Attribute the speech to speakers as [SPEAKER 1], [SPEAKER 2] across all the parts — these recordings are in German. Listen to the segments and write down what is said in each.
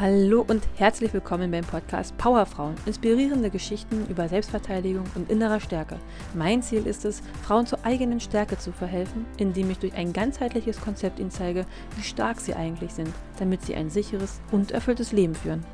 [SPEAKER 1] Hallo und herzlich willkommen beim Podcast Powerfrauen. Inspirierende Geschichten über Selbstverteidigung und innerer Stärke. Mein Ziel ist es, Frauen zur eigenen Stärke zu verhelfen, indem ich durch ein ganzheitliches Konzept ihnen zeige, wie stark sie eigentlich sind, damit sie ein sicheres und erfülltes Leben führen.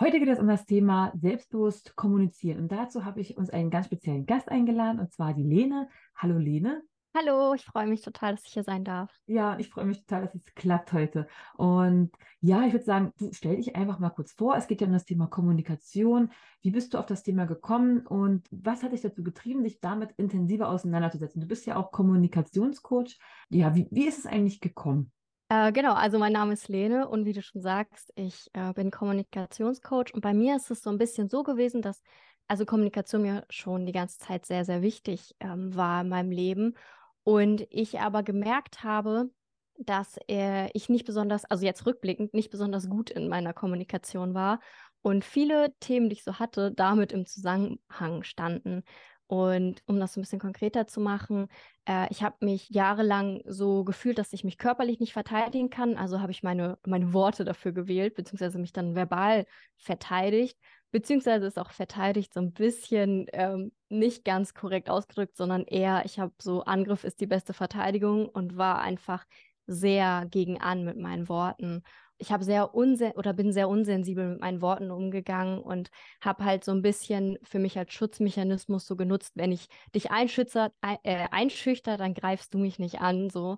[SPEAKER 2] Heute geht es um das Thema selbstbewusst kommunizieren. Und dazu habe ich uns einen ganz speziellen Gast eingeladen, und zwar die Lene. Hallo Lene.
[SPEAKER 3] Hallo, ich freue mich total, dass ich hier sein darf.
[SPEAKER 2] Ja, ich freue mich total, dass es klappt heute. Und ja, ich würde sagen, du stell dich einfach mal kurz vor. Es geht ja um das Thema Kommunikation. Wie bist du auf das Thema gekommen und was hat dich dazu getrieben, dich damit intensiver auseinanderzusetzen? Du bist ja auch Kommunikationscoach. Ja, wie, wie ist es eigentlich gekommen?
[SPEAKER 3] Äh, genau, also mein Name ist Lene und wie du schon sagst, ich äh, bin Kommunikationscoach und bei mir ist es so ein bisschen so gewesen, dass also Kommunikation mir schon die ganze Zeit sehr, sehr wichtig ähm, war in meinem Leben und ich aber gemerkt habe, dass äh, ich nicht besonders, also jetzt rückblickend, nicht besonders gut in meiner Kommunikation war und viele Themen, die ich so hatte, damit im Zusammenhang standen. Und um das so ein bisschen konkreter zu machen, äh, ich habe mich jahrelang so gefühlt, dass ich mich körperlich nicht verteidigen kann. Also habe ich meine, meine Worte dafür gewählt, beziehungsweise mich dann verbal verteidigt beziehungsweise ist auch verteidigt so ein bisschen ähm, nicht ganz korrekt ausgedrückt, sondern eher, ich habe so, Angriff ist die beste Verteidigung und war einfach sehr gegen an mit meinen Worten. Ich habe sehr unsen oder bin sehr unsensibel mit meinen Worten umgegangen und habe halt so ein bisschen für mich als Schutzmechanismus so genutzt, wenn ich dich einschützer, äh, einschüchter, dann greifst du mich nicht an, so.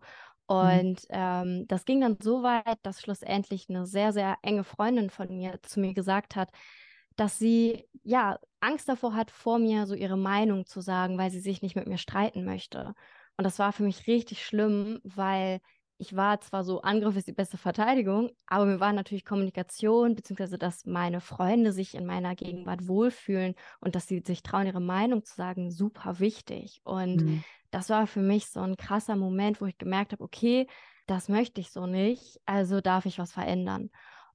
[SPEAKER 3] Mhm. Und mhm. ähm, das ging dann so weit, dass schlussendlich eine sehr, sehr enge Freundin von mir zu mir gesagt hat, dass sie ja Angst davor hat, vor mir so ihre Meinung zu sagen, weil sie sich nicht mit mir streiten möchte. Und das war für mich richtig schlimm, weil ich war zwar so, Angriff ist die beste Verteidigung, aber mir war natürlich Kommunikation, beziehungsweise dass meine Freunde sich in meiner Gegenwart wohlfühlen und dass sie sich trauen, ihre Meinung zu sagen, super wichtig. Und mhm. das war für mich so ein krasser Moment, wo ich gemerkt habe, okay, das möchte ich so nicht, also darf ich was verändern.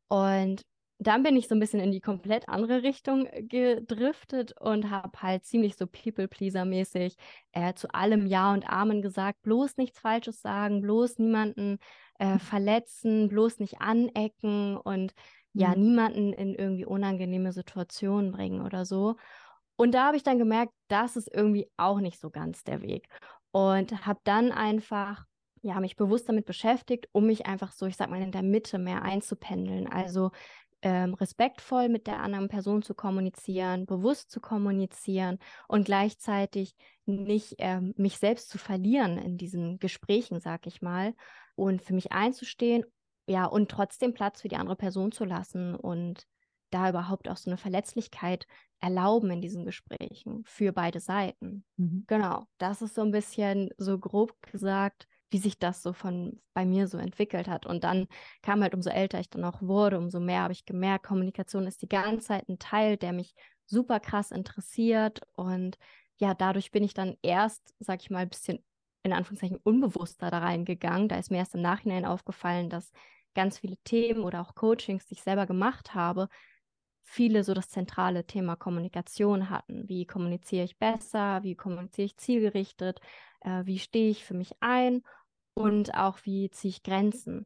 [SPEAKER 3] Und dann bin ich so ein bisschen in die komplett andere Richtung äh, gedriftet und habe halt ziemlich so People-Pleaser-mäßig äh, zu allem Ja und Amen gesagt, bloß nichts Falsches sagen, bloß niemanden äh, mhm. verletzen, bloß nicht anecken und ja, mhm. niemanden in irgendwie unangenehme Situationen bringen oder so. Und da habe ich dann gemerkt, das ist irgendwie auch nicht so ganz der Weg. Und habe dann einfach ja, mich bewusst damit beschäftigt, um mich einfach so, ich sag mal, in der Mitte mehr einzupendeln. Also ähm, respektvoll mit der anderen Person zu kommunizieren, bewusst zu kommunizieren und gleichzeitig nicht ähm, mich selbst zu verlieren in diesen Gesprächen, sag ich mal, und für mich einzustehen, ja, und trotzdem Platz für die andere Person zu lassen und da überhaupt auch so eine Verletzlichkeit erlauben in diesen Gesprächen für beide Seiten. Mhm. Genau, das ist so ein bisschen so grob gesagt, wie sich das so von bei mir so entwickelt hat. Und dann kam halt, umso älter ich dann auch wurde, umso mehr habe ich gemerkt, Kommunikation ist die ganze Zeit ein Teil, der mich super krass interessiert. Und ja, dadurch bin ich dann erst, sag ich mal, ein bisschen in Anführungszeichen unbewusster da reingegangen. Da ist mir erst im Nachhinein aufgefallen, dass ganz viele Themen oder auch Coachings, die ich selber gemacht habe, viele so das zentrale Thema Kommunikation hatten. Wie kommuniziere ich besser? Wie kommuniziere ich zielgerichtet? Äh, wie stehe ich für mich ein? Und auch wie ziehe ich Grenzen.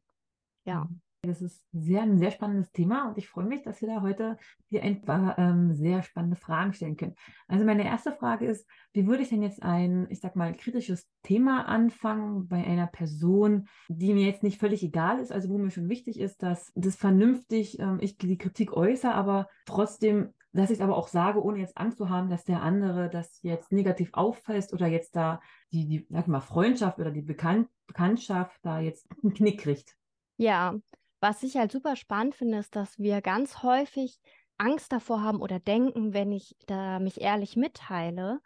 [SPEAKER 3] Ja.
[SPEAKER 2] Mhm. Das ist sehr, ein sehr spannendes Thema und ich freue mich, dass wir da heute hier ein paar ähm, sehr spannende Fragen stellen können. Also meine erste Frage ist, wie würde ich denn jetzt ein, ich sag mal, kritisches Thema anfangen bei einer Person, die mir jetzt nicht völlig egal ist, also wo mir schon wichtig ist, dass das vernünftig ähm, ich die Kritik äußere, aber trotzdem dass ich es aber auch sage, ohne jetzt Angst zu haben, dass der andere das jetzt negativ auffasst oder jetzt da die, die sag mal, Freundschaft oder die Bekannt Bekanntschaft da jetzt einen Knick kriegt.
[SPEAKER 3] Ja, was ich halt super spannend finde, ist, dass wir ganz häufig Angst davor haben oder denken, wenn ich da mich ehrlich mitteile,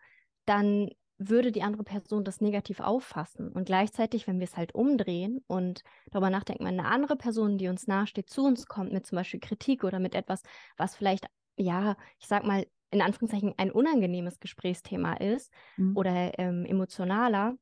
[SPEAKER 3] dann würde die andere Person das negativ auffassen. Und gleichzeitig, wenn wir es halt umdrehen und darüber nachdenken, wenn eine andere Person, die uns nahesteht, zu uns kommt mit zum Beispiel Kritik oder mit etwas, was vielleicht ja, ich sag mal, in Anführungszeichen ein unangenehmes Gesprächsthema ist mhm. oder ähm, emotionaler,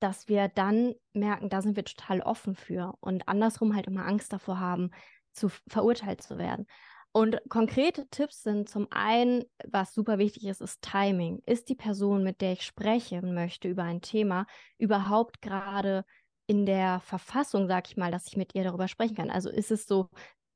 [SPEAKER 3] dass wir dann merken, da sind wir total offen für und andersrum halt immer Angst davor haben, zu verurteilt zu werden. Und konkrete Tipps sind zum einen, was super wichtig ist, ist Timing. Ist die Person, mit der ich sprechen möchte über ein Thema, überhaupt gerade in der Verfassung, sag ich mal, dass ich mit ihr darüber sprechen kann? Also ist es so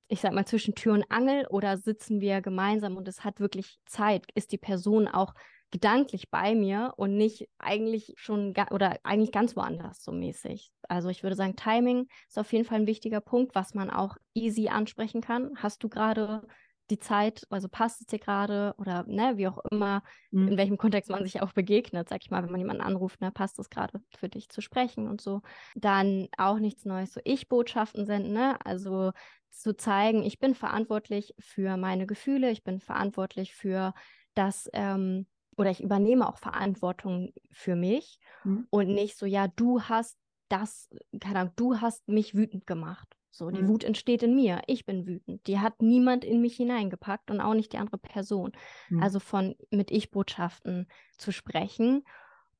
[SPEAKER 3] ich sag mal, zwischen Tür und Angel oder sitzen wir gemeinsam und es hat wirklich Zeit? Ist die Person auch gedanklich bei mir und nicht eigentlich schon oder eigentlich ganz woanders so mäßig. Also ich würde sagen, Timing ist auf jeden Fall ein wichtiger Punkt, was man auch easy ansprechen kann. Hast du gerade die Zeit, also passt es dir gerade oder ne, wie auch immer, mhm. in welchem Kontext man sich auch begegnet, sag ich mal, wenn man jemanden anruft, ne, passt es gerade für dich zu sprechen und so. Dann auch nichts Neues, so Ich-Botschaften senden, ne? Also zu zeigen, ich bin verantwortlich für meine Gefühle, ich bin verantwortlich für das, ähm, oder ich übernehme auch Verantwortung für mich mhm. und nicht so, ja, du hast das, keine Ahnung, du hast mich wütend gemacht. So, die mhm. Wut entsteht in mir. Ich bin wütend. Die hat niemand in mich hineingepackt und auch nicht die andere Person. Mhm. Also von mit Ich-Botschaften zu sprechen.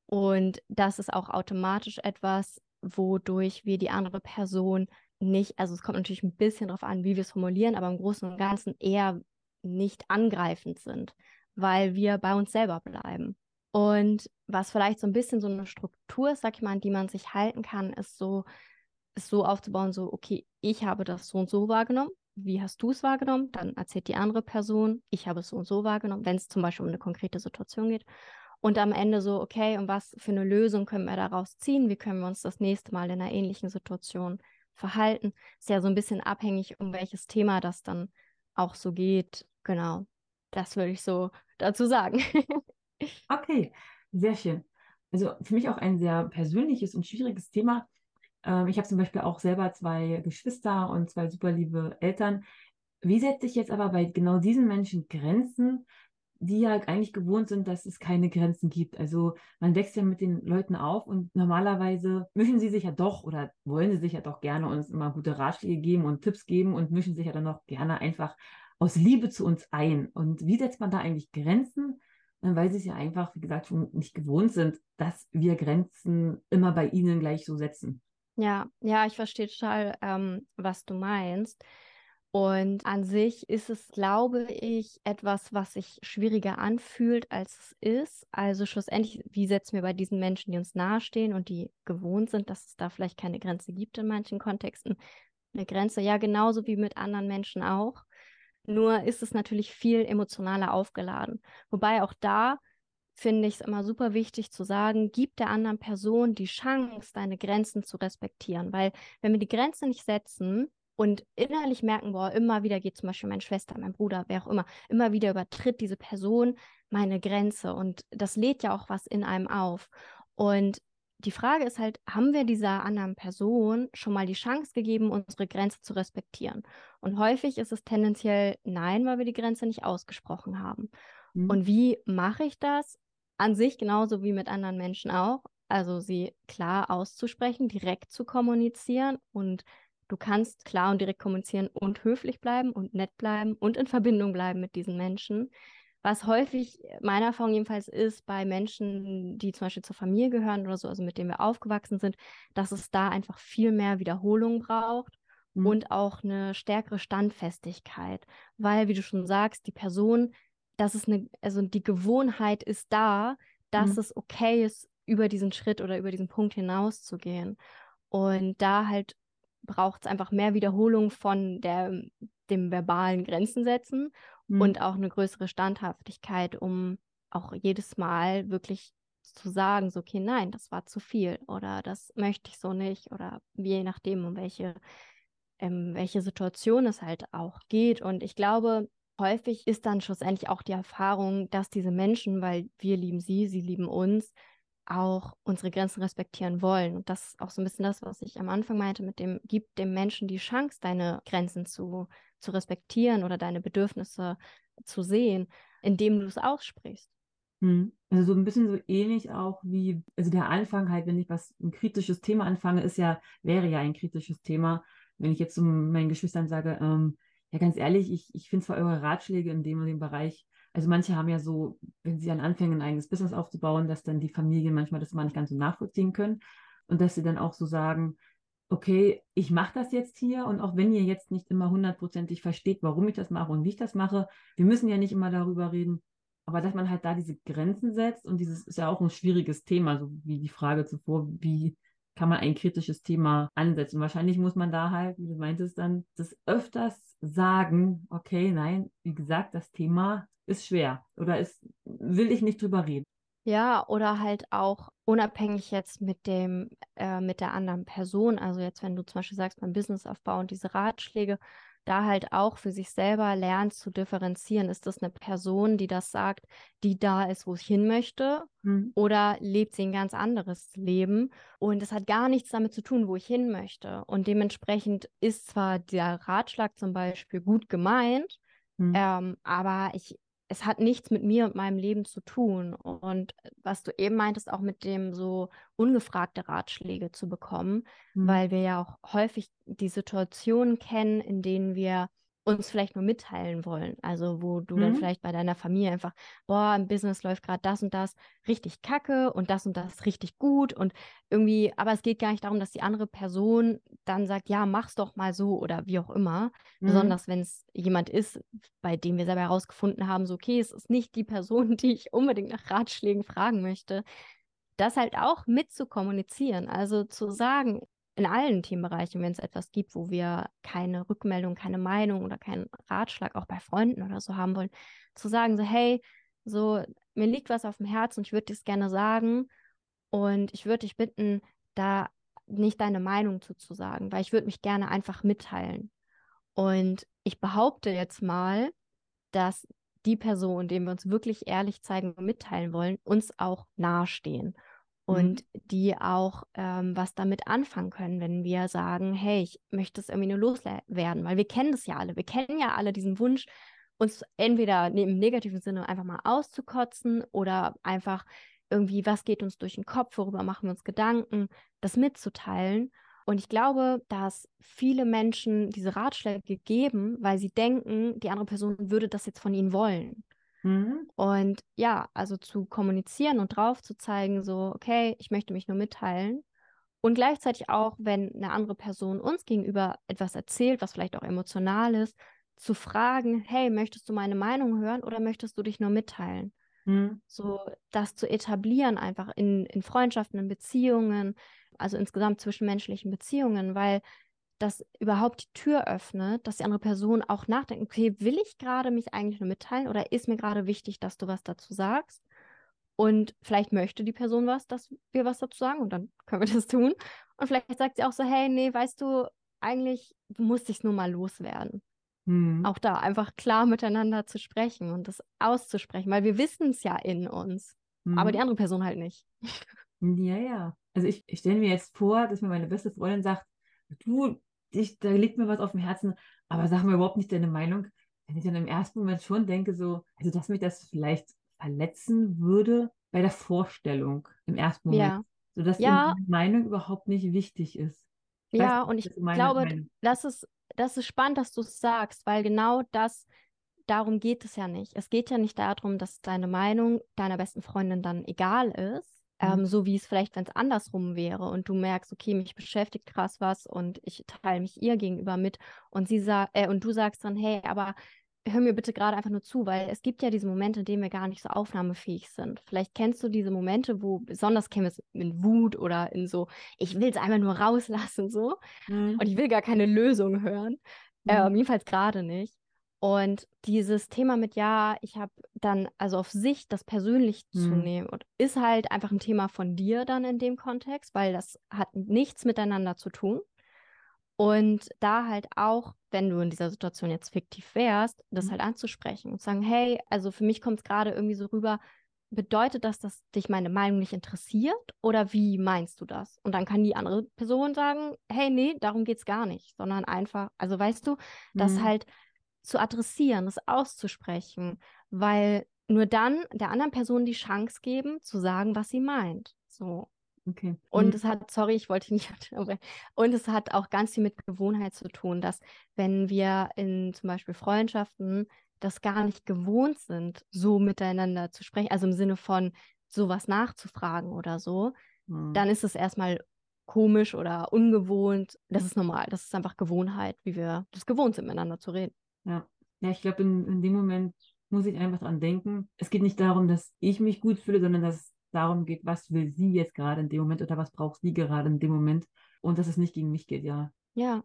[SPEAKER 3] Und das ist auch automatisch etwas, wodurch wir die andere Person nicht, also es kommt natürlich ein bisschen darauf an, wie wir es formulieren, aber im Großen und Ganzen eher nicht angreifend sind, weil wir bei uns selber bleiben. Und was vielleicht so ein bisschen so eine Struktur ist, sag ich mal, an die man sich halten kann, ist so, es so aufzubauen, so, okay, ich habe das so und so wahrgenommen. Wie hast du es wahrgenommen? Dann erzählt die andere Person, ich habe es so und so wahrgenommen, wenn es zum Beispiel um eine konkrete Situation geht. Und am Ende so, okay, und was für eine Lösung können wir daraus ziehen? Wie können wir uns das nächste Mal in einer ähnlichen Situation verhalten? Ist ja so ein bisschen abhängig, um welches Thema das dann auch so geht. Genau, das würde ich so dazu sagen.
[SPEAKER 2] okay, sehr schön. Also für mich auch ein sehr persönliches und schwieriges Thema. Ähm, ich habe zum Beispiel auch selber zwei Geschwister und zwei super liebe Eltern. Wie setze ich jetzt aber bei genau diesen Menschen Grenzen, die ja eigentlich gewohnt sind, dass es keine Grenzen gibt. Also man wächst ja mit den Leuten auf und normalerweise mischen sie sich ja doch oder wollen sie sich ja doch gerne uns immer gute Ratschläge geben und Tipps geben und mischen sich ja dann auch gerne einfach aus Liebe zu uns ein. Und wie setzt man da eigentlich Grenzen? Weil sie es ja einfach, wie gesagt, schon nicht gewohnt sind, dass wir Grenzen immer bei ihnen gleich so setzen.
[SPEAKER 3] Ja, ja, ich verstehe total, ähm, was du meinst. Und an sich ist es, glaube ich, etwas, was sich schwieriger anfühlt, als es ist. Also schlussendlich, wie setzen wir bei diesen Menschen, die uns nahestehen und die gewohnt sind, dass es da vielleicht keine Grenze gibt in manchen Kontexten, eine Grenze, ja, genauso wie mit anderen Menschen auch. Nur ist es natürlich viel emotionaler aufgeladen. Wobei auch da finde ich es immer super wichtig zu sagen, gib der anderen Person die Chance, deine Grenzen zu respektieren. Weil wenn wir die Grenze nicht setzen und innerlich merken, boah, immer wieder geht zum Beispiel meine Schwester, mein Bruder, wer auch immer, immer wieder übertritt diese Person meine Grenze. Und das lädt ja auch was in einem auf. Und die Frage ist halt, haben wir dieser anderen Person schon mal die Chance gegeben, unsere Grenze zu respektieren? Und häufig ist es tendenziell nein, weil wir die Grenze nicht ausgesprochen haben. Mhm. Und wie mache ich das? An sich genauso wie mit anderen Menschen auch. Also sie klar auszusprechen, direkt zu kommunizieren und du kannst klar und direkt kommunizieren und höflich bleiben und nett bleiben und in Verbindung bleiben mit diesen Menschen. Was häufig meiner Erfahrung jedenfalls ist bei Menschen, die zum Beispiel zur Familie gehören oder so, also mit denen wir aufgewachsen sind, dass es da einfach viel mehr Wiederholung braucht mhm. und auch eine stärkere Standfestigkeit. Weil, wie du schon sagst, die Person dass es eine, also die Gewohnheit ist da, dass mhm. es okay ist, über diesen Schritt oder über diesen Punkt hinaus zu gehen. Und da halt braucht es einfach mehr Wiederholung von der, dem verbalen Grenzen setzen mhm. und auch eine größere Standhaftigkeit, um auch jedes Mal wirklich zu sagen, so, okay, nein, das war zu viel oder das möchte ich so nicht oder je nachdem, um welche, ähm, welche Situation es halt auch geht. Und ich glaube, häufig ist dann schlussendlich auch die Erfahrung, dass diese Menschen, weil wir lieben sie, sie lieben uns, auch unsere Grenzen respektieren wollen. Und das ist auch so ein bisschen das, was ich am Anfang meinte, mit dem, gib dem Menschen die Chance, deine Grenzen zu, zu respektieren oder deine Bedürfnisse zu sehen, indem du es aussprichst.
[SPEAKER 2] Hm. Also so ein bisschen so ähnlich auch wie, also der Anfang halt, wenn ich was, ein kritisches Thema anfange, ist ja, wäre ja ein kritisches Thema. Wenn ich jetzt zu meinen Geschwistern sage, ähm, ja, ganz ehrlich, ich, ich finde zwar eure Ratschläge in dem und dem Bereich, also manche haben ja so, wenn sie dann anfangen, ein eigenes Business aufzubauen, dass dann die Familien manchmal das mal nicht ganz so nachvollziehen können. Und dass sie dann auch so sagen, okay, ich mache das jetzt hier und auch wenn ihr jetzt nicht immer hundertprozentig versteht, warum ich das mache und wie ich das mache, wir müssen ja nicht immer darüber reden, aber dass man halt da diese Grenzen setzt und dieses ist ja auch ein schwieriges Thema, so wie die Frage zuvor, wie kann man ein kritisches Thema ansetzen. Wahrscheinlich muss man da halt, wie du meintest, dann das öfters sagen, okay, nein, wie gesagt, das Thema ist schwer oder ist, will ich nicht drüber reden.
[SPEAKER 3] Ja, oder halt auch unabhängig jetzt mit dem, äh, mit der anderen Person. Also jetzt, wenn du zum Beispiel sagst, beim Businessaufbau und diese Ratschläge, da halt auch für sich selber lernt zu differenzieren. Ist das eine Person, die das sagt, die da ist, wo ich hin möchte? Mhm. Oder lebt sie ein ganz anderes Leben? Und es hat gar nichts damit zu tun, wo ich hin möchte. Und dementsprechend ist zwar der Ratschlag zum Beispiel gut gemeint, mhm. ähm, aber ich es hat nichts mit mir und meinem Leben zu tun. Und was du eben meintest, auch mit dem so ungefragte Ratschläge zu bekommen, mhm. weil wir ja auch häufig die Situationen kennen, in denen wir uns vielleicht nur mitteilen wollen. Also wo du mhm. dann vielleicht bei deiner Familie einfach, boah, im Business läuft gerade das und das richtig kacke und das und das richtig gut und irgendwie, aber es geht gar nicht darum, dass die andere Person dann sagt, ja, mach's doch mal so oder wie auch immer. Mhm. Besonders wenn es jemand ist, bei dem wir selber herausgefunden haben, so okay, es ist nicht die Person, die ich unbedingt nach Ratschlägen fragen möchte. Das halt auch mit zu kommunizieren, also zu sagen, in allen Themenbereichen, wenn es etwas gibt, wo wir keine Rückmeldung, keine Meinung oder keinen Ratschlag auch bei Freunden oder so haben wollen, zu sagen, so, hey, so, mir liegt was auf dem Herzen und ich würde es gerne sagen und ich würde dich bitten, da nicht deine Meinung zuzusagen, weil ich würde mich gerne einfach mitteilen. Und ich behaupte jetzt mal, dass die Person, denen wir uns wirklich ehrlich zeigen und mitteilen wollen, uns auch nahestehen. Und mhm. die auch ähm, was damit anfangen können, wenn wir sagen, hey, ich möchte es irgendwie nur loswerden, weil wir kennen das ja alle, wir kennen ja alle diesen Wunsch, uns entweder im negativen Sinne einfach mal auszukotzen oder einfach irgendwie, was geht uns durch den Kopf, worüber machen wir uns Gedanken, das mitzuteilen. Und ich glaube, dass viele Menschen diese Ratschläge geben, weil sie denken, die andere Person würde das jetzt von ihnen wollen. Mhm. Und ja, also zu kommunizieren und drauf zu zeigen, so, okay, ich möchte mich nur mitteilen. Und gleichzeitig auch, wenn eine andere Person uns gegenüber etwas erzählt, was vielleicht auch emotional ist, zu fragen, hey, möchtest du meine Meinung hören oder möchtest du dich nur mitteilen? Mhm. So, das zu etablieren einfach in, in Freundschaften, in Beziehungen, also insgesamt zwischenmenschlichen Beziehungen, weil das überhaupt die Tür öffnet, dass die andere Person auch nachdenkt, okay, will ich gerade mich eigentlich nur mitteilen oder ist mir gerade wichtig, dass du was dazu sagst? Und vielleicht möchte die Person was, dass wir was dazu sagen und dann können wir das tun. Und vielleicht sagt sie auch so, hey, nee, weißt du, eigentlich, du musst dich nur mal loswerden. Mhm. Auch da einfach klar miteinander zu sprechen und das auszusprechen, weil wir wissen es ja in uns, mhm. aber die andere Person halt nicht.
[SPEAKER 2] Ja, ja. Also ich, ich stelle mir jetzt vor, dass mir meine beste Freundin sagt, du, ich, da liegt mir was auf dem Herzen, aber sag mir überhaupt nicht deine Meinung. Wenn ich dann im ersten Moment schon denke, so, also dass mich das vielleicht verletzen würde bei der Vorstellung im ersten Moment. Ja. Sodass ja. die Meinung überhaupt nicht wichtig ist.
[SPEAKER 3] Ich ja, nicht, und ich glaube, Meinung. das ist, das ist spannend, dass du es sagst, weil genau das, darum geht es ja nicht. Es geht ja nicht darum, dass deine Meinung deiner besten Freundin dann egal ist, Mhm. Ähm, so wie es vielleicht, wenn es andersrum wäre und du merkst, okay, mich beschäftigt krass was und ich teile mich ihr gegenüber mit und sie sagt, äh, und du sagst dann, hey, aber hör mir bitte gerade einfach nur zu, weil es gibt ja diese Momente, in denen wir gar nicht so aufnahmefähig sind. Vielleicht kennst du diese Momente, wo besonders wir es in Wut oder in so, ich will es einfach nur rauslassen so mhm. und ich will gar keine Lösung hören. Mhm. Ähm, jedenfalls gerade nicht. Und dieses Thema mit, ja, ich habe dann, also auf sich das persönlich mhm. zu nehmen, und ist halt einfach ein Thema von dir dann in dem Kontext, weil das hat nichts miteinander zu tun. Und da halt auch, wenn du in dieser Situation jetzt fiktiv wärst, das mhm. halt anzusprechen und sagen, hey, also für mich kommt es gerade irgendwie so rüber, bedeutet das, dass dich meine Meinung nicht interessiert oder wie meinst du das? Und dann kann die andere Person sagen, hey, nee, darum geht es gar nicht, sondern einfach, also weißt du, dass mhm. halt zu adressieren, es auszusprechen, weil nur dann der anderen Person die Chance geben, zu sagen, was sie meint. So. Okay. Und mhm. es hat, sorry, ich wollte nicht, und es hat auch ganz viel mit Gewohnheit zu tun, dass wenn wir in zum Beispiel Freundschaften das gar nicht gewohnt sind, so miteinander zu sprechen, also im Sinne von sowas nachzufragen oder so, mhm. dann ist es erstmal komisch oder ungewohnt. Das ist normal. Das ist einfach Gewohnheit, wie wir das gewohnt sind, miteinander zu reden.
[SPEAKER 2] Ja, ja ich glaube, in, in dem Moment muss ich einfach dran denken. Es geht nicht darum, dass ich mich gut fühle, sondern dass darum geht, was will sie jetzt gerade in dem Moment oder was braucht sie gerade in dem Moment und dass es nicht gegen mich geht, ja.
[SPEAKER 3] Ja,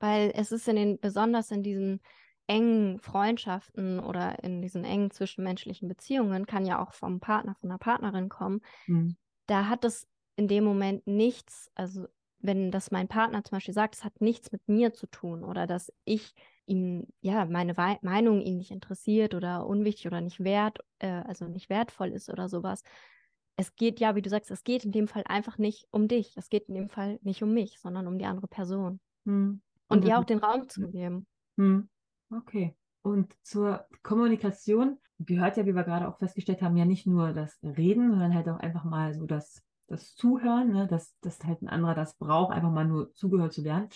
[SPEAKER 3] weil es ist in den, besonders in diesen engen Freundschaften oder in diesen engen zwischenmenschlichen Beziehungen, kann ja auch vom Partner, von der Partnerin kommen, mhm. da hat es in dem Moment nichts, also wenn das mein Partner zum Beispiel sagt, es hat nichts mit mir zu tun oder dass ich ihm, ja, meine We Meinung ihn nicht interessiert oder unwichtig oder nicht wert, äh, also nicht wertvoll ist oder sowas. Es geht ja, wie du sagst, es geht in dem Fall einfach nicht um dich. Es geht in dem Fall nicht um mich, sondern um die andere Person. Hm. Und, Und ihr auch den Raum zu geben.
[SPEAKER 2] Hm. Okay. Und zur Kommunikation gehört ja, wie wir gerade auch festgestellt haben, ja nicht nur das Reden, sondern halt auch einfach mal so das, das Zuhören, ne? dass, dass halt ein anderer das braucht, einfach mal nur zugehört zu werden.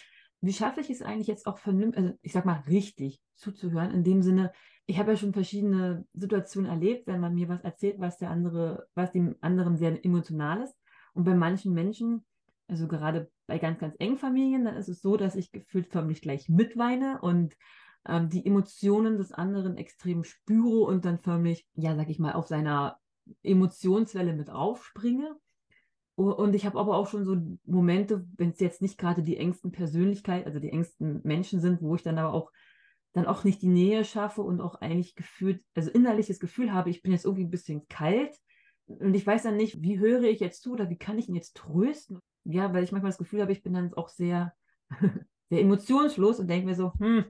[SPEAKER 2] Wie schaffe ich es eigentlich jetzt auch vernünftig, also ich sag mal richtig zuzuhören, in dem Sinne, ich habe ja schon verschiedene Situationen erlebt, wenn man mir was erzählt, was der andere, was dem anderen sehr emotional ist. Und bei manchen Menschen, also gerade bei ganz, ganz engen Familien, dann ist es so, dass ich gefühlt förmlich gleich mitweine und ähm, die Emotionen des anderen extrem spüre und dann förmlich, ja, sag ich mal, auf seiner Emotionswelle mit aufspringe. Und ich habe aber auch schon so Momente, wenn es jetzt nicht gerade die engsten Persönlichkeit, also die engsten Menschen sind, wo ich dann aber auch dann auch nicht die Nähe schaffe und auch eigentlich gefühlt, also innerliches Gefühl habe, ich bin jetzt irgendwie ein bisschen kalt und ich weiß dann nicht, wie höre ich jetzt zu oder wie kann ich ihn jetzt trösten? Ja, weil ich manchmal das Gefühl habe, ich bin dann auch sehr, sehr emotionslos und denke mir so, hm,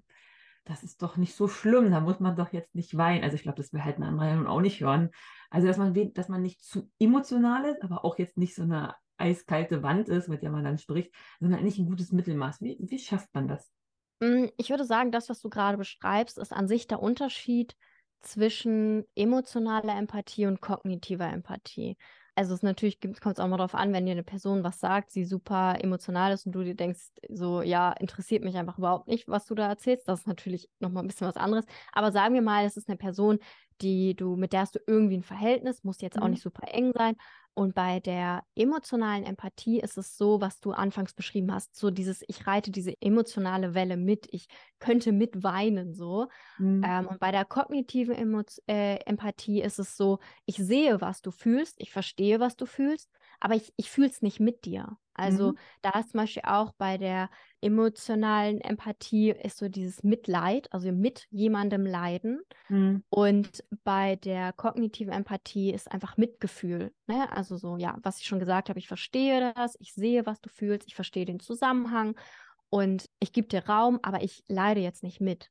[SPEAKER 2] das ist doch nicht so schlimm, da muss man doch jetzt nicht weinen. Also ich glaube, das will halt ein anderer nun auch nicht hören. Also dass man, dass man nicht zu emotional ist, aber auch jetzt nicht so eine eiskalte Wand ist, mit der man dann spricht, sondern eigentlich ein gutes Mittelmaß. Wie, wie schafft man das?
[SPEAKER 3] Mm, ich würde sagen, das, was du gerade beschreibst, ist an sich der Unterschied zwischen emotionaler Empathie und kognitiver Empathie. Also es natürlich kommt es auch mal darauf an, wenn dir eine Person was sagt, sie super emotional ist und du dir denkst, so, ja, interessiert mich einfach überhaupt nicht, was du da erzählst. Das ist natürlich nochmal ein bisschen was anderes. Aber sagen wir mal, es ist eine Person, die du, mit der hast du irgendwie ein Verhältnis, muss jetzt mhm. auch nicht super eng sein. Und bei der emotionalen Empathie ist es so, was du anfangs beschrieben hast, so dieses, ich reite diese emotionale Welle mit, ich könnte mit weinen, so. Mhm. Ähm, und bei der kognitiven Emo äh, Empathie ist es so, ich sehe, was du fühlst, ich verstehe, was du fühlst, aber ich, ich fühle es nicht mit dir. Also mhm. da ist zum Beispiel auch bei der emotionalen Empathie ist so dieses Mitleid, also mit jemandem leiden. Mhm. Und bei der kognitiven Empathie ist einfach Mitgefühl. Ne? Also so, ja, was ich schon gesagt habe, ich verstehe das, ich sehe, was du fühlst, ich verstehe den Zusammenhang und ich gebe dir Raum, aber ich leide jetzt nicht mit.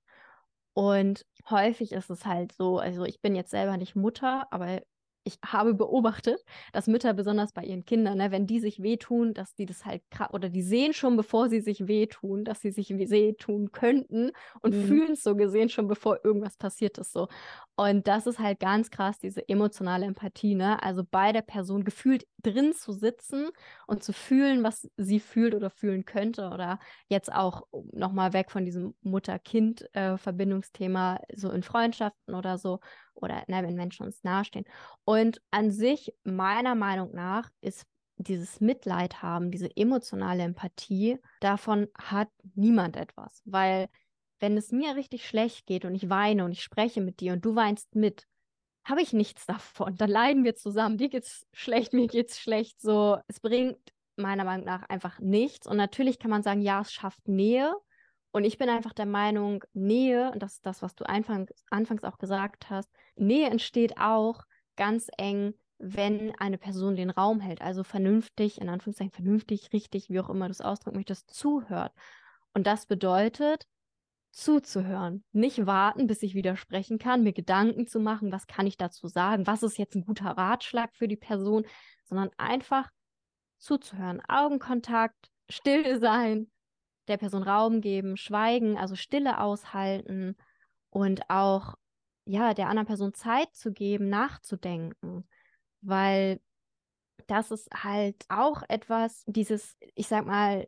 [SPEAKER 3] Und häufig ist es halt so, also ich bin jetzt selber nicht Mutter, aber ich habe beobachtet, dass Mütter besonders bei ihren Kindern, ne, wenn die sich wehtun, dass die das halt oder die sehen schon, bevor sie sich wehtun, dass sie sich wehtun könnten und mhm. fühlen es so gesehen schon, bevor irgendwas passiert ist so. Und das ist halt ganz krass, diese emotionale Empathie, ne? Also bei der Person gefühlt drin zu sitzen und zu fühlen, was sie fühlt oder fühlen könnte. Oder jetzt auch nochmal weg von diesem Mutter-Kind-Verbindungsthema, äh, so in Freundschaften oder so oder ne, wenn Menschen uns nahestehen. Und an sich, meiner Meinung nach, ist dieses Mitleid haben, diese emotionale Empathie, davon hat niemand etwas. Weil wenn es mir richtig schlecht geht und ich weine und ich spreche mit dir und du weinst mit, habe ich nichts davon. Dann leiden wir zusammen. Dir geht's schlecht, mir geht's schlecht. So, es bringt meiner Meinung nach einfach nichts. Und natürlich kann man sagen, ja, es schafft Nähe. Und ich bin einfach der Meinung, Nähe, und das ist das, was du anfangs, anfangs auch gesagt hast, Nähe entsteht auch ganz eng, wenn eine Person den Raum hält, also vernünftig, in Anführungszeichen vernünftig, richtig, wie auch immer du es ausdrücken möchtest, zuhört. Und das bedeutet, zuzuhören, nicht warten, bis ich widersprechen kann, mir Gedanken zu machen, was kann ich dazu sagen, was ist jetzt ein guter Ratschlag für die Person, sondern einfach zuzuhören, Augenkontakt, still sein, der Person Raum geben, schweigen, also Stille aushalten und auch ja, der anderen Person Zeit zu geben, nachzudenken, weil das ist halt auch etwas, dieses, ich sag mal,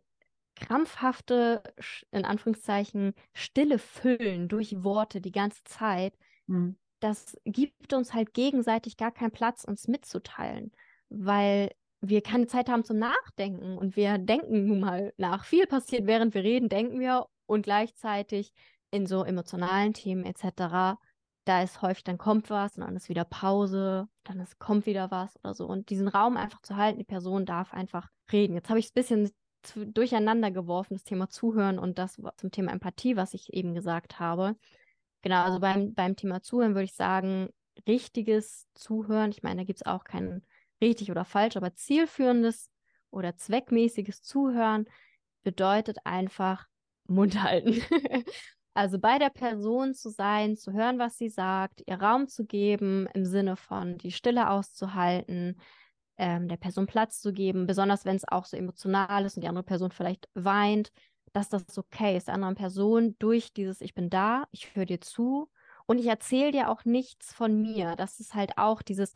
[SPEAKER 3] krampfhafte, in Anführungszeichen, stille Füllen durch Worte die ganze Zeit, mhm. das gibt uns halt gegenseitig gar keinen Platz, uns mitzuteilen, weil wir keine Zeit haben zum Nachdenken und wir denken nun mal nach. Viel passiert, während wir reden, denken wir und gleichzeitig in so emotionalen Themen etc da ist häufig, dann kommt was und dann ist wieder Pause, dann ist, kommt wieder was oder so. Und diesen Raum einfach zu halten, die Person darf einfach reden. Jetzt habe ich es ein bisschen durcheinander geworfen, das Thema Zuhören und das zum Thema Empathie, was ich eben gesagt habe. Genau, also beim, beim Thema Zuhören würde ich sagen, richtiges Zuhören, ich meine, da gibt es auch kein richtig oder falsch, aber zielführendes oder zweckmäßiges Zuhören bedeutet einfach Mund halten. also bei der Person zu sein, zu hören, was sie sagt, ihr Raum zu geben, im Sinne von die Stille auszuhalten, ähm, der Person Platz zu geben, besonders wenn es auch so emotional ist und die andere Person vielleicht weint, dass das okay ist, der anderen Person durch dieses Ich bin da, ich höre dir zu und ich erzähle dir auch nichts von mir. Das ist halt auch dieses,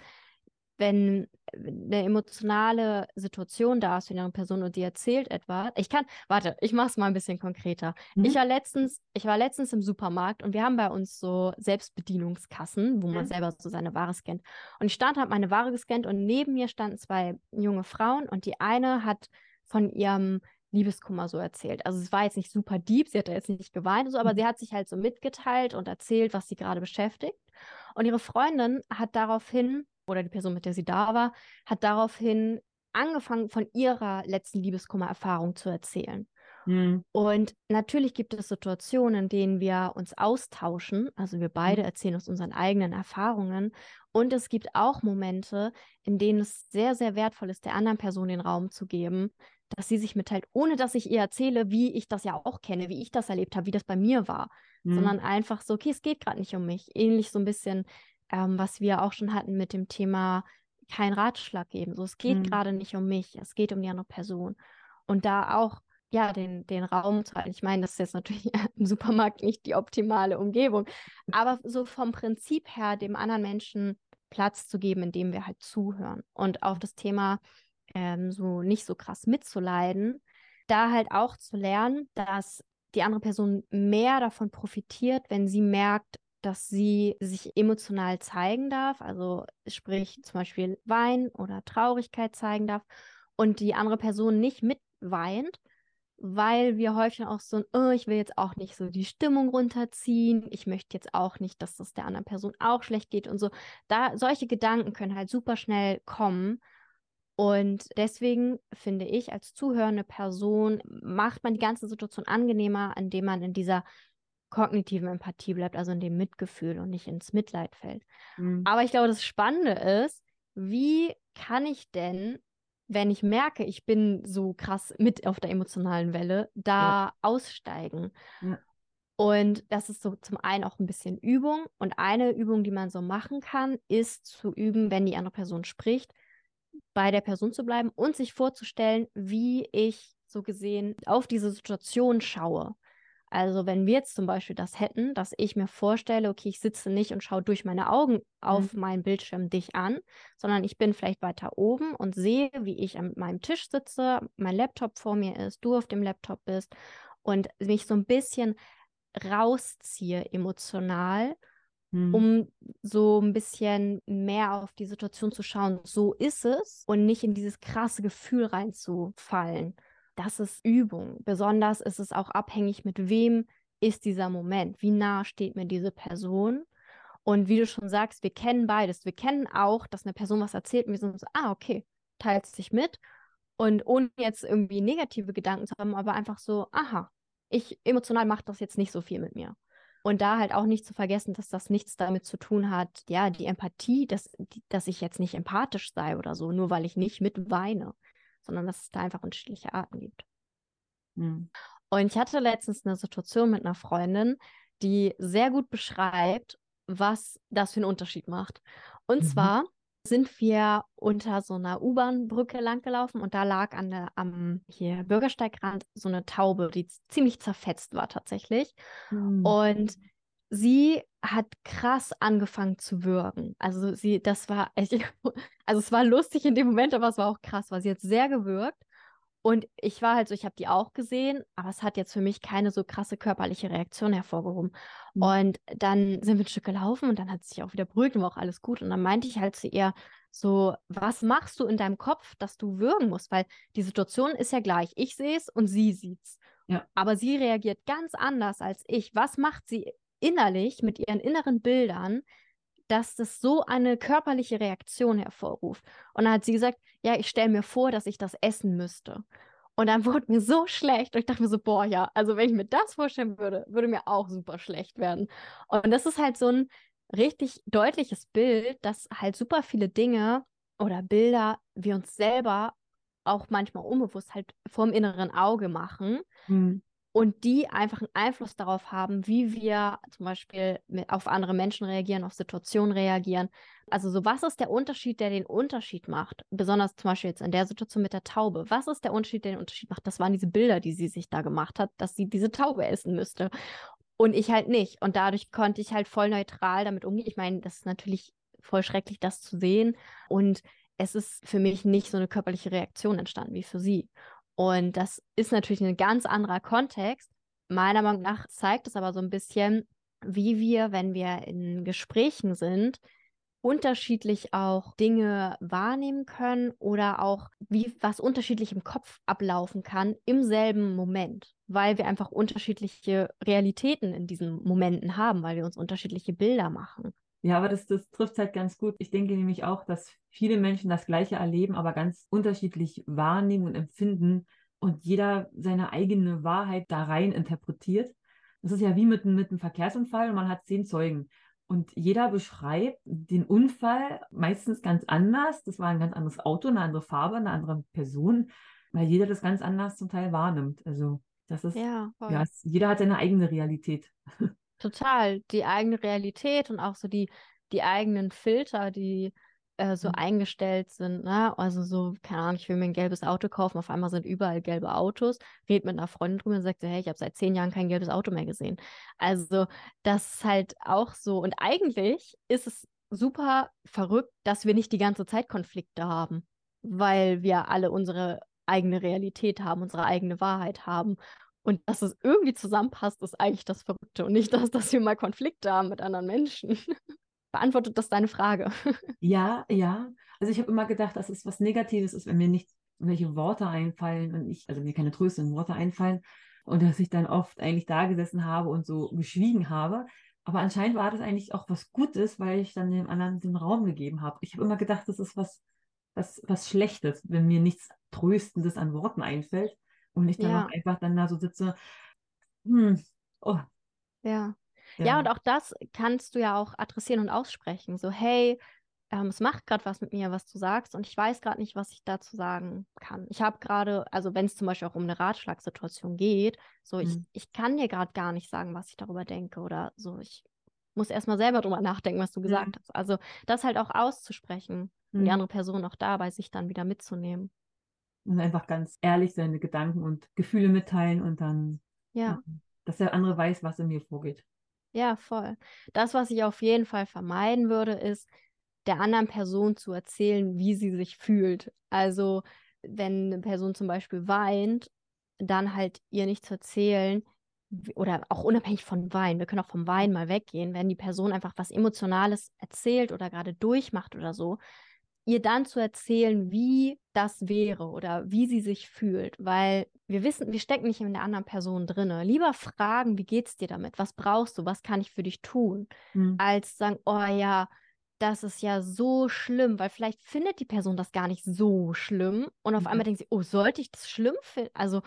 [SPEAKER 3] wenn eine emotionale Situation da ist für eine Person und die erzählt etwas. Ich kann, warte, ich mache es mal ein bisschen konkreter. Mhm. Ich war letztens, ich war letztens im Supermarkt und wir haben bei uns so Selbstbedienungskassen, wo man mhm. selber so seine Ware scannt. Und ich stand, habe meine Ware gescannt und neben mir standen zwei junge Frauen und die eine hat von ihrem Liebeskummer so erzählt. Also es war jetzt nicht super deep, sie hat da jetzt nicht geweint, so, aber mhm. sie hat sich halt so mitgeteilt und erzählt, was sie gerade beschäftigt. Und ihre Freundin hat daraufhin oder die Person, mit der sie da war, hat daraufhin angefangen, von ihrer letzten Liebeskummererfahrung zu erzählen. Mhm. Und natürlich gibt es Situationen, in denen wir uns austauschen. Also wir beide mhm. erzählen aus unseren eigenen Erfahrungen. Und es gibt auch Momente, in denen es sehr, sehr wertvoll ist, der anderen Person den Raum zu geben, dass sie sich mitteilt, ohne dass ich ihr erzähle, wie ich das ja auch kenne, wie ich das erlebt habe, wie das bei mir war, mhm. sondern einfach so, okay, es geht gerade nicht um mich. Ähnlich so ein bisschen ähm, was wir auch schon hatten mit dem Thema kein Ratschlag geben. So, es geht mhm. gerade nicht um mich, es geht um die andere Person. Und da auch ja, den, den Raum zu halten. Ich meine, das ist jetzt natürlich im Supermarkt nicht die optimale Umgebung, aber so vom Prinzip her, dem anderen Menschen Platz zu geben, indem wir halt zuhören und auf das Thema ähm, so nicht so krass mitzuleiden, da halt auch zu lernen, dass die andere Person mehr davon profitiert, wenn sie merkt, dass sie sich emotional zeigen darf, also sprich zum Beispiel Wein oder Traurigkeit zeigen darf und die andere Person nicht mitweint, weil wir häufig auch so, oh, ich will jetzt auch nicht so die Stimmung runterziehen, ich möchte jetzt auch nicht, dass das der anderen Person auch schlecht geht und so. Da solche Gedanken können halt super schnell kommen. Und deswegen finde ich, als zuhörende Person macht man die ganze Situation angenehmer, indem man in dieser kognitiven Empathie bleibt, also in dem Mitgefühl und nicht ins Mitleid fällt. Mhm. Aber ich glaube, das Spannende ist, wie kann ich denn, wenn ich merke, ich bin so krass mit auf der emotionalen Welle, da ja. aussteigen? Ja. Und das ist so zum einen auch ein bisschen Übung. Und eine Übung, die man so machen kann, ist zu üben, wenn die andere Person spricht, bei der Person zu bleiben und sich vorzustellen, wie ich so gesehen auf diese Situation schaue. Also wenn wir jetzt zum Beispiel das hätten, dass ich mir vorstelle, okay, ich sitze nicht und schaue durch meine Augen auf mhm. meinen Bildschirm dich an, sondern ich bin vielleicht weiter oben und sehe, wie ich an meinem Tisch sitze, mein Laptop vor mir ist, du auf dem Laptop bist und mich so ein bisschen rausziehe emotional, mhm. um so ein bisschen mehr auf die Situation zu schauen, so ist es und nicht in dieses krasse Gefühl reinzufallen das ist Übung. Besonders ist es auch abhängig, mit wem ist dieser Moment, wie nah steht mir diese Person. Und wie du schon sagst, wir kennen beides. Wir kennen auch, dass eine Person was erzählt und wir sind so, ah, okay, teilt sich mit. Und ohne jetzt irgendwie negative Gedanken zu haben, aber einfach so, aha, ich emotional macht das jetzt nicht so viel mit mir. Und da halt auch nicht zu vergessen, dass das nichts damit zu tun hat, ja, die Empathie, dass, dass ich jetzt nicht empathisch sei oder so, nur weil ich nicht mitweine sondern dass es da einfach unterschiedliche Arten gibt. Mhm. Und ich hatte letztens eine Situation mit einer Freundin, die sehr gut beschreibt, was das für einen Unterschied macht. Und mhm. zwar sind wir unter so einer U-Bahn-Brücke langgelaufen und da lag an der, am hier Bürgersteigrand so eine Taube, die ziemlich zerfetzt war tatsächlich. Mhm. Und sie hat krass angefangen zu würgen. Also sie, das war echt, also es war lustig in dem Moment, aber es war auch krass, weil sie hat sehr gewürgt. Und ich war halt so, ich habe die auch gesehen, aber es hat jetzt für mich keine so krasse körperliche Reaktion hervorgehoben. Mhm. Und dann sind wir ein Stück gelaufen und dann hat sie sich auch wieder beruhigt und war auch alles gut. Und dann meinte ich halt zu ihr so, was machst du in deinem Kopf, dass du würgen musst? Weil die Situation ist ja gleich. Ich sehe es und sie sieht es. Ja. Aber sie reagiert ganz anders als ich. Was macht sie innerlich mit ihren inneren Bildern, dass das so eine körperliche Reaktion hervorruft. Und dann hat sie gesagt, ja, ich stelle mir vor, dass ich das essen müsste. Und dann wurde mir so schlecht und ich dachte mir so, boah, ja, also wenn ich mir das vorstellen würde, würde mir auch super schlecht werden. Und das ist halt so ein richtig deutliches Bild, dass halt super viele Dinge oder Bilder wir uns selber auch manchmal unbewusst halt vorm inneren Auge machen. Mhm und die einfach einen Einfluss darauf haben, wie wir zum Beispiel mit, auf andere Menschen reagieren, auf Situationen reagieren. Also so, was ist der Unterschied, der den Unterschied macht? Besonders zum Beispiel jetzt in der Situation mit der Taube. Was ist der Unterschied, der den Unterschied macht? Das waren diese Bilder, die sie sich da gemacht hat, dass sie diese Taube essen müsste. Und ich halt nicht. Und dadurch konnte ich halt voll neutral damit umgehen. Ich meine, das ist natürlich voll schrecklich, das zu sehen. Und es ist für mich nicht so eine körperliche Reaktion entstanden wie für sie. Und das ist natürlich ein ganz anderer Kontext. Meiner Meinung nach zeigt es aber so ein bisschen, wie wir, wenn wir in Gesprächen sind, unterschiedlich auch Dinge wahrnehmen können oder auch wie was unterschiedlich im Kopf ablaufen kann im selben Moment, weil wir einfach unterschiedliche Realitäten in diesen Momenten haben, weil wir uns unterschiedliche Bilder machen.
[SPEAKER 2] Ja, aber das, das trifft halt ganz gut. Ich denke nämlich auch, dass viele Menschen das Gleiche erleben, aber ganz unterschiedlich wahrnehmen und empfinden und jeder seine eigene Wahrheit da rein interpretiert. Das ist ja wie mit, mit einem Verkehrsunfall und man hat zehn Zeugen. Und jeder beschreibt den Unfall meistens ganz anders. Das war ein ganz anderes Auto, eine andere Farbe, eine andere Person, weil jeder das ganz anders zum Teil wahrnimmt. Also das ist, ja, ja jeder hat seine eigene Realität.
[SPEAKER 3] Total, die eigene Realität und auch so die, die eigenen Filter, die äh, so mhm. eingestellt sind. Ne? Also so, keine Ahnung, ich will mir ein gelbes Auto kaufen, auf einmal sind überall gelbe Autos. Red mit einer Freundin drüber und sagt so, hey, ich habe seit zehn Jahren kein gelbes Auto mehr gesehen. Also das ist halt auch so. Und eigentlich ist es super verrückt, dass wir nicht die ganze Zeit Konflikte haben, weil wir alle unsere eigene Realität haben, unsere eigene Wahrheit haben. Und dass es irgendwie zusammenpasst, ist eigentlich das Verrückte und nicht das, dass wir mal Konflikte haben mit anderen Menschen. Beantwortet das deine Frage?
[SPEAKER 2] Ja, ja. Also ich habe immer gedacht, dass es was Negatives ist, wenn mir nicht welche Worte einfallen und ich, also mir keine tröstenden Worte einfallen und dass ich dann oft eigentlich da gesessen habe und so geschwiegen habe. Aber anscheinend war das eigentlich auch was Gutes, weil ich dann dem anderen den Raum gegeben habe. Ich habe immer gedacht, das ist was, was, was Schlechtes, wenn mir nichts Tröstendes an Worten einfällt. Und ich dann ja. auch einfach dann da so sitze, hm,
[SPEAKER 3] oh. Ja. ja. Ja, und auch das kannst du ja auch adressieren und aussprechen. So, hey, ähm, es macht gerade was mit mir, was du sagst, und ich weiß gerade nicht, was ich dazu sagen kann. Ich habe gerade, also wenn es zum Beispiel auch um eine Ratschlagssituation geht, so, mhm. ich, ich kann dir gerade gar nicht sagen, was ich darüber denke oder so, ich muss erstmal selber drüber nachdenken, was du gesagt mhm. hast. Also das halt auch auszusprechen mhm. und die mhm. andere Person auch dabei sich dann wieder mitzunehmen
[SPEAKER 2] und einfach ganz ehrlich seine Gedanken und Gefühle mitteilen und dann, ja. dass der andere weiß, was in mir vorgeht.
[SPEAKER 3] Ja, voll. Das, was ich auf jeden Fall vermeiden würde, ist, der anderen Person zu erzählen, wie sie sich fühlt. Also, wenn eine Person zum Beispiel weint, dann halt ihr nicht zu erzählen, oder auch unabhängig von Wein, wir können auch vom Wein mal weggehen, wenn die Person einfach was Emotionales erzählt oder gerade durchmacht oder so, ihr dann zu erzählen, wie das wäre oder wie sie sich fühlt, weil wir wissen, wir stecken nicht in der anderen Person drin. Lieber fragen, wie geht's dir damit? Was brauchst du? Was kann ich für dich tun? Mhm. Als sagen, oh ja, das ist ja so schlimm, weil vielleicht findet die Person das gar nicht so schlimm und auf mhm. einmal denkt sie, oh, sollte ich das schlimm finden? Also,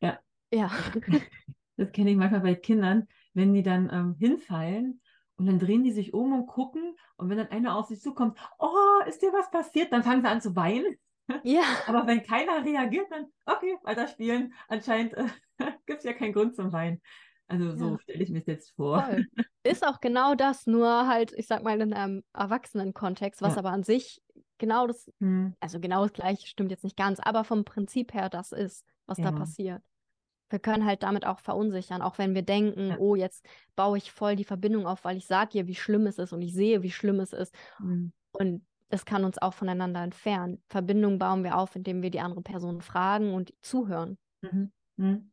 [SPEAKER 2] ja. Ja. Das kenne ich manchmal bei Kindern, wenn die dann ähm, hinfallen und dann drehen die sich um und gucken. Und wenn dann einer auf sich zukommt, oh, ist dir was passiert? Dann fangen sie an zu weinen. Ja. Aber wenn keiner reagiert, dann, okay, weiter spielen. Anscheinend äh, gibt es ja keinen Grund zum Weinen. Also so ja. stelle ich mir das jetzt vor. Voll.
[SPEAKER 3] Ist auch genau das, nur halt, ich sag mal, in einem Erwachsenen-Kontext, was ja. aber an sich genau das, hm. also genau das gleiche stimmt jetzt nicht ganz, aber vom Prinzip her das ist, was ja. da passiert wir können halt damit auch verunsichern, auch wenn wir denken, ja. oh, jetzt baue ich voll die Verbindung auf, weil ich sage ihr, wie schlimm es ist und ich sehe, wie schlimm es ist. Mhm. Und es kann uns auch voneinander entfernen. Verbindung bauen wir auf, indem wir die andere Person fragen und zuhören.
[SPEAKER 2] Mhm. Mhm.